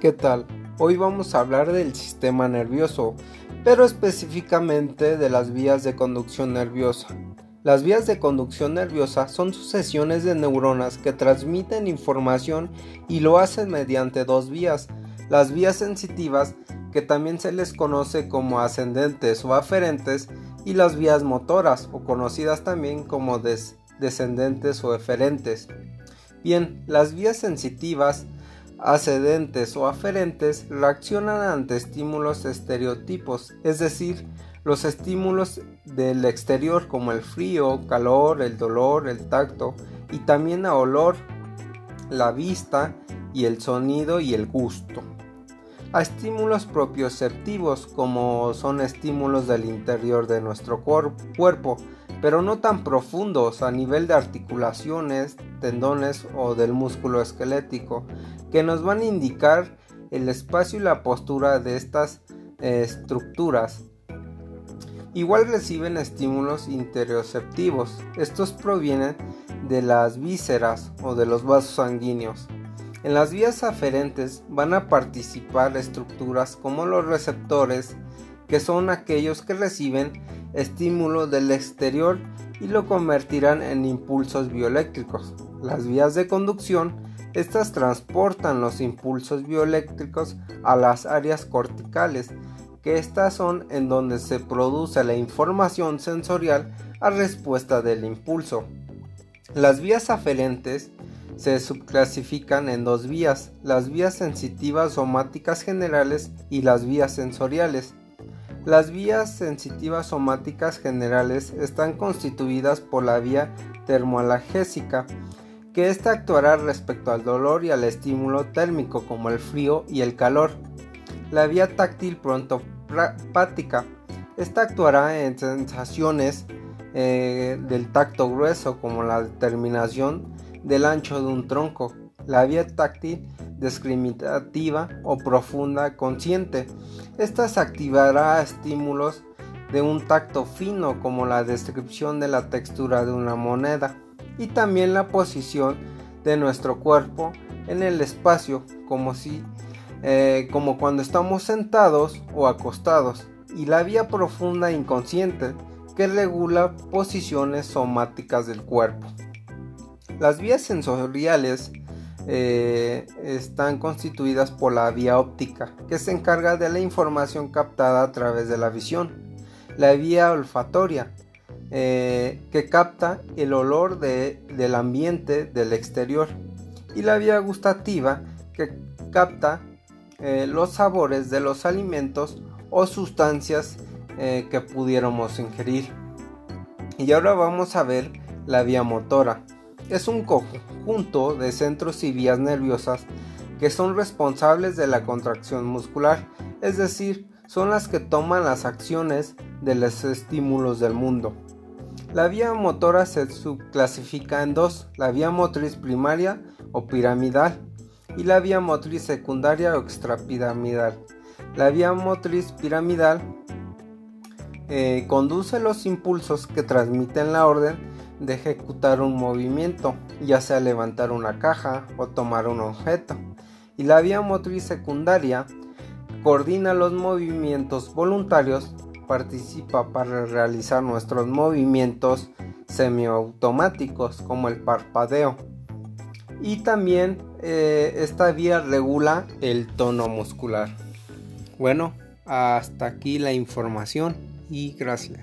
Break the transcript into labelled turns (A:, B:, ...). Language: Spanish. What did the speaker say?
A: ¿Qué tal? Hoy vamos a hablar del sistema nervioso, pero específicamente de las vías de conducción nerviosa. Las vías de conducción nerviosa son sucesiones de neuronas que transmiten información y lo hacen mediante dos vías. Las vías sensitivas, que también se les conoce como ascendentes o aferentes, y las vías motoras, o conocidas también como descendentes o eferentes. Bien, las vías sensitivas ascendentes o aferentes reaccionan ante estímulos estereotipos, es decir, los estímulos del exterior como el frío, calor, el dolor, el tacto y también a olor, la vista y el sonido y el gusto. A estímulos propioceptivos como son estímulos del interior de nuestro cuerpo, pero no tan profundos a nivel de articulaciones, tendones o del músculo esquelético, que nos van a indicar el espacio y la postura de estas eh, estructuras. Igual reciben estímulos interoceptivos. Estos provienen de las vísceras o de los vasos sanguíneos. En las vías aferentes van a participar estructuras como los receptores, que son aquellos que reciben estímulos del exterior y lo convertirán en impulsos bioeléctricos. Las vías de conducción, estas transportan los impulsos bioeléctricos a las áreas corticales, que estas son en donde se produce la información sensorial a respuesta del impulso. Las vías aferentes se subclasifican en dos vías, las vías sensitivas somáticas generales y las vías sensoriales. Las vías sensitivas somáticas generales están constituidas por la vía termoalgésica, que ésta actuará respecto al dolor y al estímulo térmico como el frío y el calor. La vía táctil prontopática, esta actuará en sensaciones eh, del tacto grueso como la determinación del ancho de un tronco. La vía táctil discriminativa o profunda consciente. Esta se activará estímulos de un tacto fino como la descripción de la textura de una moneda y también la posición de nuestro cuerpo en el espacio como si eh, como cuando estamos sentados o acostados y la vía profunda inconsciente que regula posiciones somáticas del cuerpo. Las vías sensoriales eh, están constituidas por la vía óptica, que se encarga de la información captada a través de la visión, la vía olfatoria, eh, que capta el olor del ambiente del exterior, y la vía gustativa, que capta eh, los sabores de los alimentos o sustancias que pudiéramos ingerir. Y ahora vamos a ver la vía motora es un conjunto de centros y vías nerviosas que son responsables de la contracción muscular, es decir, son las que toman las acciones de los estímulos del mundo. La vía motora se subclasifica en dos, la vía motriz primaria o piramidal y la vía motriz secundaria o extrapiramidal. La vía motriz piramidal eh, conduce los impulsos que transmiten la orden de ejecutar un movimiento, ya sea levantar una caja o tomar un objeto. Y la vía motriz secundaria coordina los movimientos voluntarios, participa para realizar nuestros movimientos semiautomáticos como el parpadeo. Y también eh, esta vía regula el tono muscular. Bueno, hasta aquí la información y gracias.